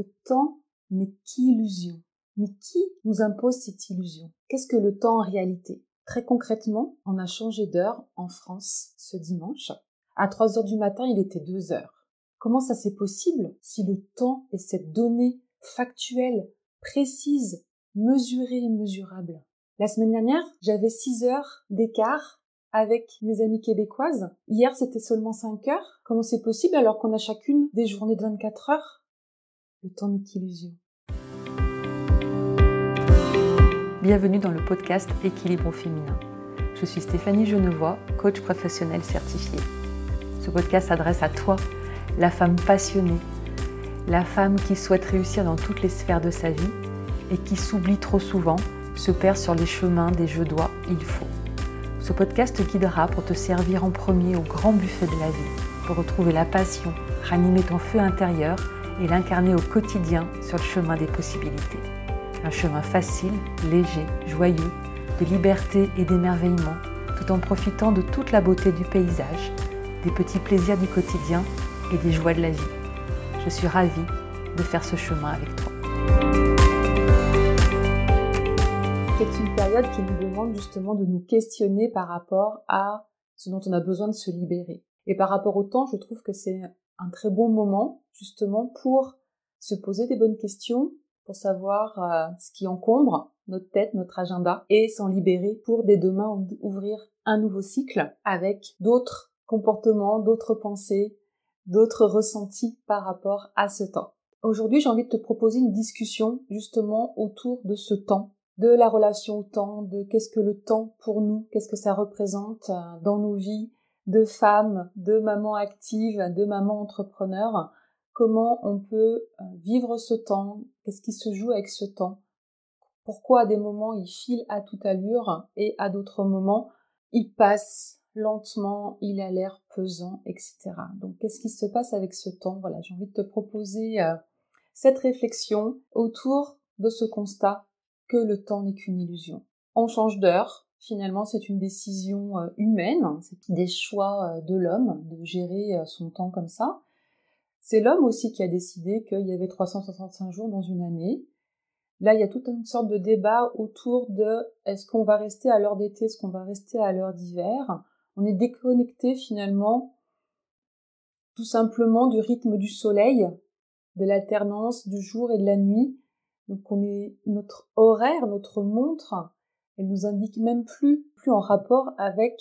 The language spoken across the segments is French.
Le temps n'est qu'illusion. Mais qui nous impose cette illusion? Qu'est-ce que le temps en réalité? Très concrètement, on a changé d'heure en France ce dimanche. À 3 heures du matin, il était 2 heures. Comment ça c'est possible si le temps est cette donnée factuelle, précise, mesurée et mesurable? La semaine dernière, j'avais 6 heures d'écart avec mes amies québécoises. Hier, c'était seulement 5 heures. Comment c'est possible alors qu'on a chacune des journées de 24 heures? Le temps n'est qu'illusion. Bienvenue dans le podcast Équilibre au féminin. Je suis Stéphanie Genevois, coach professionnel certifié. Ce podcast s'adresse à toi, la femme passionnée, la femme qui souhaite réussir dans toutes les sphères de sa vie et qui s'oublie trop souvent, se perd sur les chemins des je dois, il faut. Ce podcast te guidera pour te servir en premier au grand buffet de la vie, pour retrouver la passion, ranimer ton feu intérieur et l'incarner au quotidien sur le chemin des possibilités. Un chemin facile, léger, joyeux, de liberté et d'émerveillement, tout en profitant de toute la beauté du paysage, des petits plaisirs du quotidien et des joies de la vie. Je suis ravie de faire ce chemin avec toi. C'est une période qui nous demande justement de nous questionner par rapport à ce dont on a besoin de se libérer. Et par rapport au temps, je trouve que c'est un très bon moment justement pour se poser des bonnes questions, pour savoir euh, ce qui encombre notre tête, notre agenda, et s'en libérer pour dès demain ouvrir un nouveau cycle avec d'autres comportements, d'autres pensées, d'autres ressentis par rapport à ce temps. Aujourd'hui, j'ai envie de te proposer une discussion justement autour de ce temps, de la relation au temps, de qu'est-ce que le temps pour nous, qu'est-ce que ça représente euh, dans nos vies de femmes, de mamans actives, de mamans entrepreneurs, comment on peut euh, vivre ce temps, qu'est-ce qui se joue avec ce temps, pourquoi à des moments il file à toute allure et à d'autres moments il passe lentement, il a l'air pesant, etc. Donc qu'est-ce qui se passe avec ce temps? Voilà, j'ai envie de te proposer euh, cette réflexion autour de ce constat que le temps n'est qu'une illusion. On change d'heure, finalement c'est une décision euh, humaine, c'est des choix de l'homme de gérer son temps comme ça. C'est l'homme aussi qui a décidé qu'il y avait 365 jours dans une année. Là, il y a toute une sorte de débat autour de est-ce qu'on va rester à l'heure d'été, est-ce qu'on va rester à l'heure d'hiver. On est déconnecté finalement tout simplement du rythme du soleil, de l'alternance du jour et de la nuit. Donc on est notre horaire, notre montre, elle nous indique même plus plus en rapport avec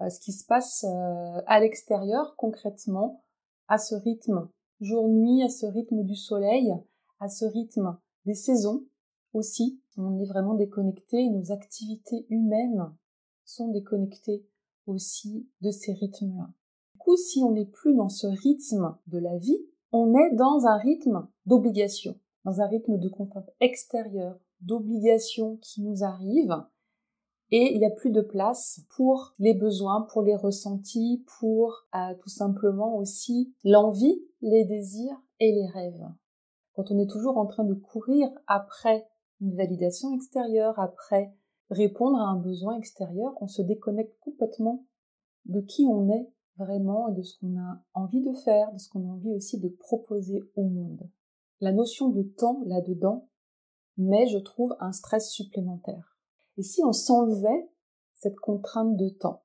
euh, ce qui se passe euh, à l'extérieur concrètement à ce rythme jour-nuit, à ce rythme du soleil, à ce rythme des saisons aussi. On est vraiment déconnecté, nos activités humaines sont déconnectées aussi de ces rythmes-là. Du coup, si on n'est plus dans ce rythme de la vie, on est dans un rythme d'obligation, dans un rythme de contrainte extérieure, d'obligation qui nous arrive, et il n'y a plus de place pour les besoins, pour les ressentis, pour euh, tout simplement aussi l'envie, les désirs et les rêves. Quand on est toujours en train de courir après une validation extérieure, après répondre à un besoin extérieur, on se déconnecte complètement de qui on est vraiment et de ce qu'on a envie de faire, de ce qu'on a envie aussi de proposer au monde. La notion de temps là-dedans met, je trouve, un stress supplémentaire. Et si on s'enlevait cette contrainte de temps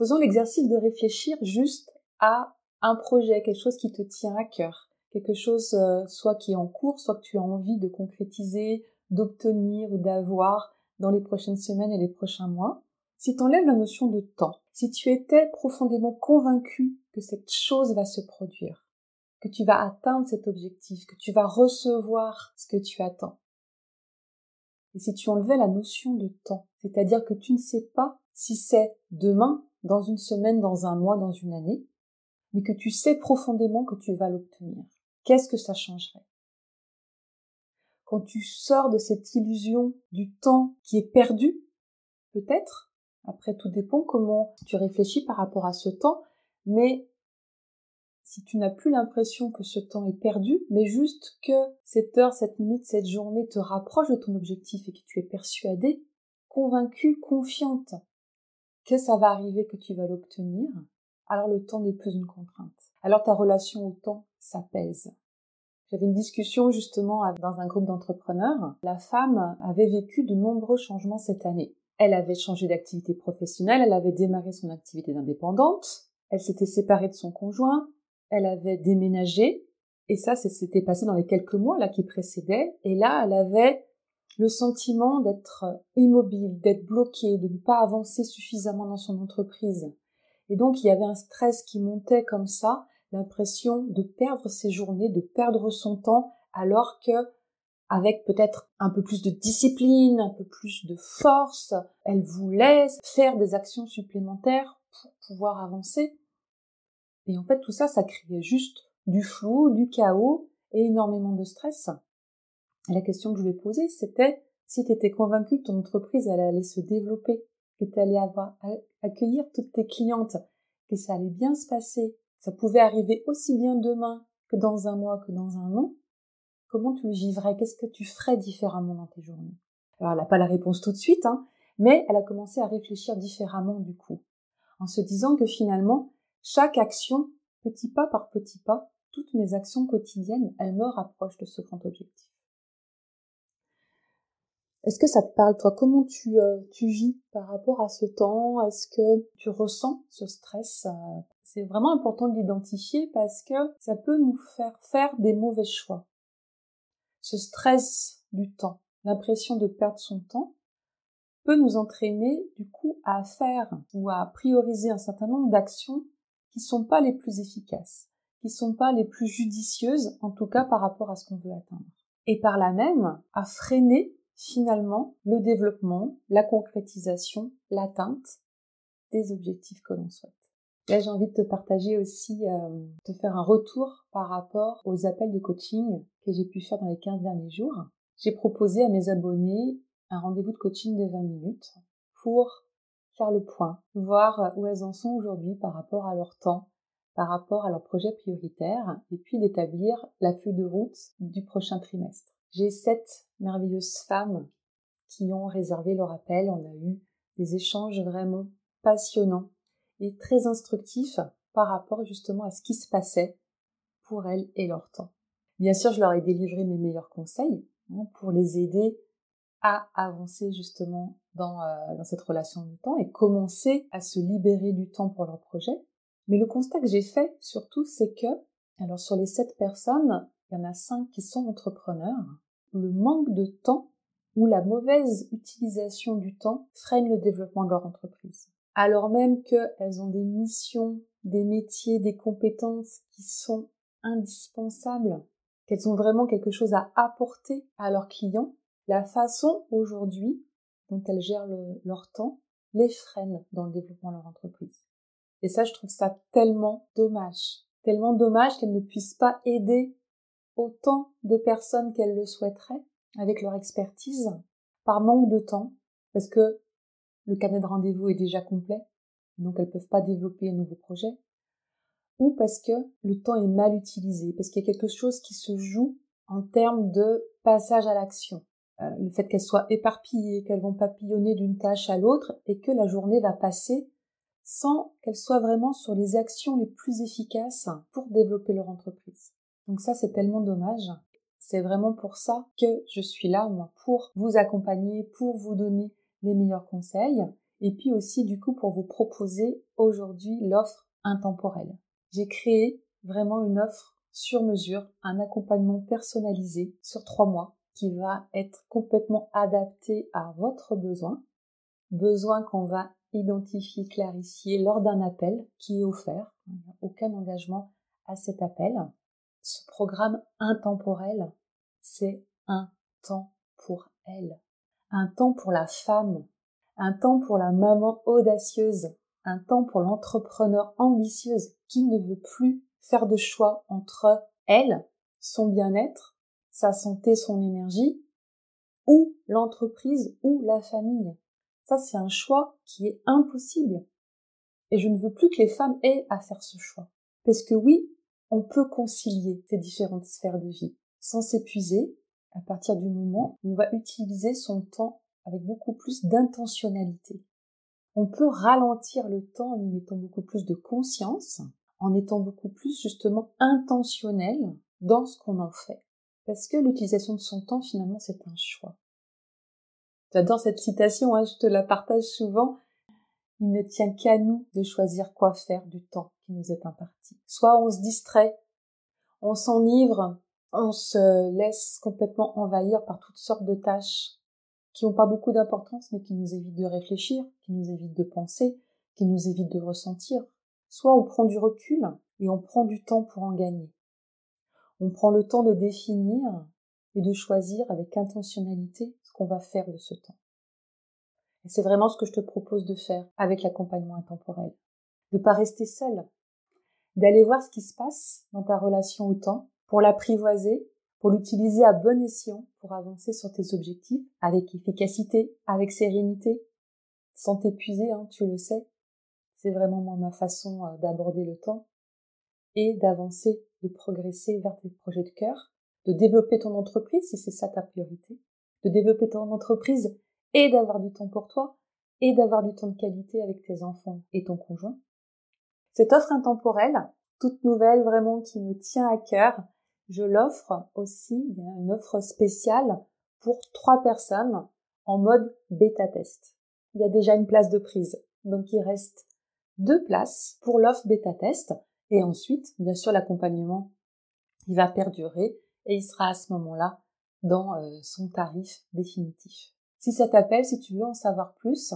Faisons l'exercice de réfléchir juste à un projet, quelque chose qui te tient à cœur, quelque chose euh, soit qui est en cours, soit que tu as envie de concrétiser, d'obtenir ou d'avoir dans les prochaines semaines et les prochains mois. Si tu enlèves la notion de temps, si tu étais profondément convaincu que cette chose va se produire, que tu vas atteindre cet objectif, que tu vas recevoir ce que tu attends, et si tu enlevais la notion de temps, c'est-à-dire que tu ne sais pas si c'est demain, dans une semaine, dans un mois, dans une année, mais que tu sais profondément que tu vas l'obtenir, qu'est-ce que ça changerait? Quand tu sors de cette illusion du temps qui est perdu, peut-être, après tout dépend comment tu réfléchis par rapport à ce temps, mais si tu n'as plus l'impression que ce temps est perdu, mais juste que cette heure, cette minute, cette journée te rapproche de ton objectif et que tu es persuadé, convaincu, confiante que ça va arriver, que tu vas l'obtenir, alors le temps n'est plus une contrainte. Alors ta relation au temps s'apaise. J'avais une discussion justement dans un groupe d'entrepreneurs. La femme avait vécu de nombreux changements cette année. Elle avait changé d'activité professionnelle, elle avait démarré son activité d'indépendante, elle s'était séparée de son conjoint, elle avait déménagé, et ça, s'était passé dans les quelques mois là qui précédaient, et là, elle avait le sentiment d'être immobile, d'être bloquée, de ne pas avancer suffisamment dans son entreprise. Et donc, il y avait un stress qui montait comme ça, l'impression de perdre ses journées, de perdre son temps, alors que avec peut-être un peu plus de discipline, un peu plus de force. Elle voulait faire des actions supplémentaires pour pouvoir avancer. Et en fait, tout ça, ça créait juste du flou, du chaos et énormément de stress. Et la question que je lui ai posée, c'était si tu étais convaincu que ton entreprise allait se développer, que tu allais avoir, accueillir toutes tes clientes, que ça allait bien se passer, ça pouvait arriver aussi bien demain que dans un mois que dans un an, comment tu le vivrais? Qu'est-ce que tu ferais différemment dans tes journées? Alors, elle n'a pas la réponse tout de suite, hein, mais elle a commencé à réfléchir différemment du coup, en se disant que finalement, chaque action, petit pas par petit pas, toutes mes actions quotidiennes, elles me rapprochent de ce grand objectif. Est-ce que ça te parle, toi? Comment tu, euh, tu vis par rapport à ce temps? Est-ce que tu ressens ce stress? C'est vraiment important de l'identifier parce que ça peut nous faire faire des mauvais choix. Ce stress du temps, l'impression de perdre son temps, peut nous entraîner du coup à faire ou à prioriser un certain nombre d'actions qui sont pas les plus efficaces, qui sont pas les plus judicieuses, en tout cas par rapport à ce qu'on veut atteindre. Et par là même, à freiner finalement le développement, la concrétisation, l'atteinte des objectifs que l'on souhaite. Là, j'ai envie de te partager aussi, euh, de faire un retour par rapport aux appels de coaching que j'ai pu faire dans les 15 derniers jours. J'ai proposé à mes abonnés un rendez-vous de coaching de 20 minutes pour le point, voir où elles en sont aujourd'hui par rapport à leur temps, par rapport à leurs projets prioritaires, et puis d'établir la feuille de route du prochain trimestre. J'ai sept merveilleuses femmes qui ont réservé leur appel. On a eu des échanges vraiment passionnants et très instructif par rapport justement à ce qui se passait pour elles et leur temps. Bien sûr, je leur ai délivré mes meilleurs conseils hein, pour les aider à avancer justement dans, euh, dans cette relation du temps et commencer à se libérer du temps pour leur projet. Mais le constat que j'ai fait surtout, c'est que, alors sur les sept personnes, il y en a cinq qui sont entrepreneurs. Le manque de temps ou la mauvaise utilisation du temps freine le développement de leur entreprise alors même qu'elles ont des missions, des métiers, des compétences qui sont indispensables, qu'elles ont vraiment quelque chose à apporter à leurs clients, la façon aujourd'hui dont elles gèrent leur temps les freine dans le développement de leur entreprise. Et ça, je trouve ça tellement dommage. Tellement dommage qu'elles ne puissent pas aider autant de personnes qu'elles le souhaiteraient avec leur expertise par manque de temps, parce que le carnet de rendez-vous est déjà complet, donc elles ne peuvent pas développer un nouveau projet, ou parce que le temps est mal utilisé, parce qu'il y a quelque chose qui se joue en termes de passage à l'action. Euh, le fait qu'elles soient éparpillées, qu'elles vont papillonner d'une tâche à l'autre, et que la journée va passer sans qu'elles soient vraiment sur les actions les plus efficaces pour développer leur entreprise. Donc ça, c'est tellement dommage. C'est vraiment pour ça que je suis là, moi, pour vous accompagner, pour vous donner les meilleurs conseils et puis aussi du coup pour vous proposer aujourd'hui l'offre intemporelle. J'ai créé vraiment une offre sur mesure, un accompagnement personnalisé sur trois mois qui va être complètement adapté à votre besoin, besoin qu'on va identifier, clarifier lors d'un appel qui est offert. Aucun engagement à cet appel. Ce programme intemporel, c'est un temps pour elle un temps pour la femme, un temps pour la maman audacieuse, un temps pour l'entrepreneur ambitieuse qui ne veut plus faire de choix entre elle, son bien-être, sa santé, son énergie, ou l'entreprise ou la famille. Ça, c'est un choix qui est impossible. Et je ne veux plus que les femmes aient à faire ce choix. Parce que oui, on peut concilier ces différentes sphères de vie sans s'épuiser, à partir du moment où on va utiliser son temps avec beaucoup plus d'intentionnalité. On peut ralentir le temps en y mettant beaucoup plus de conscience, en étant beaucoup plus justement intentionnel dans ce qu'on en fait. Parce que l'utilisation de son temps, finalement, c'est un choix. J'adore cette citation, hein, je te la partage souvent. Il ne tient qu'à nous de choisir quoi faire du temps qui nous est imparti. Soit on se distrait, on s'enivre, on se laisse complètement envahir par toutes sortes de tâches qui n'ont pas beaucoup d'importance mais qui nous évitent de réfléchir, qui nous évitent de penser, qui nous évitent de ressentir. Soit on prend du recul et on prend du temps pour en gagner. On prend le temps de définir et de choisir avec intentionnalité ce qu'on va faire de ce temps. Et c'est vraiment ce que je te propose de faire avec l'accompagnement intemporel. De pas rester seul. D'aller voir ce qui se passe dans ta relation au temps pour l'apprivoiser, pour l'utiliser à bon escient pour avancer sur tes objectifs avec efficacité, avec sérénité, sans t'épuiser, hein, tu le sais. C'est vraiment ma façon euh, d'aborder le temps et d'avancer, de progresser vers tes projets de cœur, de développer ton entreprise si c'est ça ta priorité, de développer ton entreprise et d'avoir du temps pour toi et d'avoir du temps de qualité avec tes enfants et ton conjoint. Cette offre intemporelle, toute nouvelle vraiment qui me tient à cœur, je l'offre aussi, une offre spéciale pour trois personnes en mode bêta test. Il y a déjà une place de prise, donc il reste deux places pour l'offre bêta test et ensuite, bien sûr, l'accompagnement, il va perdurer et il sera à ce moment-là dans euh, son tarif définitif. Si ça t'appelle, si tu veux en savoir plus,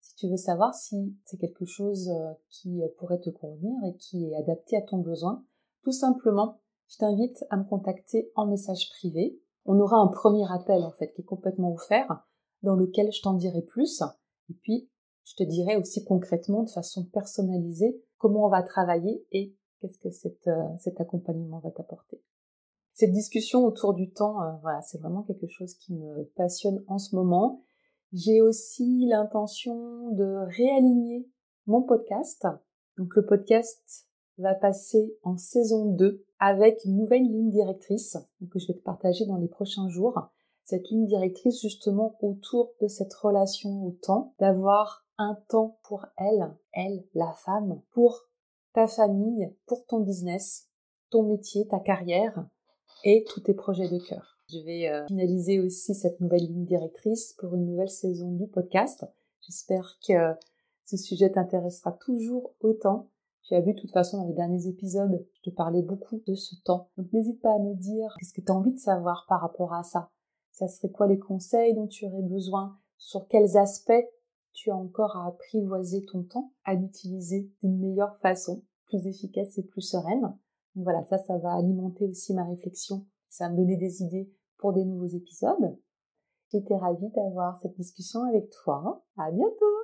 si tu veux savoir si c'est quelque chose euh, qui euh, pourrait te convenir et qui est adapté à ton besoin, tout simplement, je t'invite à me contacter en message privé. On aura un premier appel en fait qui est complètement offert dans lequel je t'en dirai plus et puis je te dirai aussi concrètement de façon personnalisée comment on va travailler et qu'est-ce que cet accompagnement va t'apporter cette discussion autour du temps, euh, voilà, c'est vraiment quelque chose qui me passionne en ce moment. J'ai aussi l'intention de réaligner mon podcast. Donc le podcast va passer en saison 2 avec une nouvelle ligne directrice que je vais te partager dans les prochains jours. Cette ligne directrice justement autour de cette relation au temps, d'avoir un temps pour elle, elle, la femme, pour ta famille, pour ton business, ton métier, ta carrière, et tous tes projets de cœur. Je vais euh, finaliser aussi cette nouvelle ligne directrice pour une nouvelle saison du podcast. J'espère que ce sujet t'intéressera toujours autant. Tu as vu de toute façon dans les derniers épisodes, je te parlais beaucoup de ce temps. Donc n'hésite pas à me dire qu'est-ce que tu as envie de savoir par rapport à ça. Ça serait quoi les conseils dont tu aurais besoin? Sur quels aspects tu as encore à apprivoiser ton temps, à l'utiliser d'une meilleure façon, plus efficace et plus sereine voilà, ça, ça va alimenter aussi ma réflexion. Ça va me donner des idées pour des nouveaux épisodes. J'étais ravie d'avoir cette discussion avec toi. À bientôt!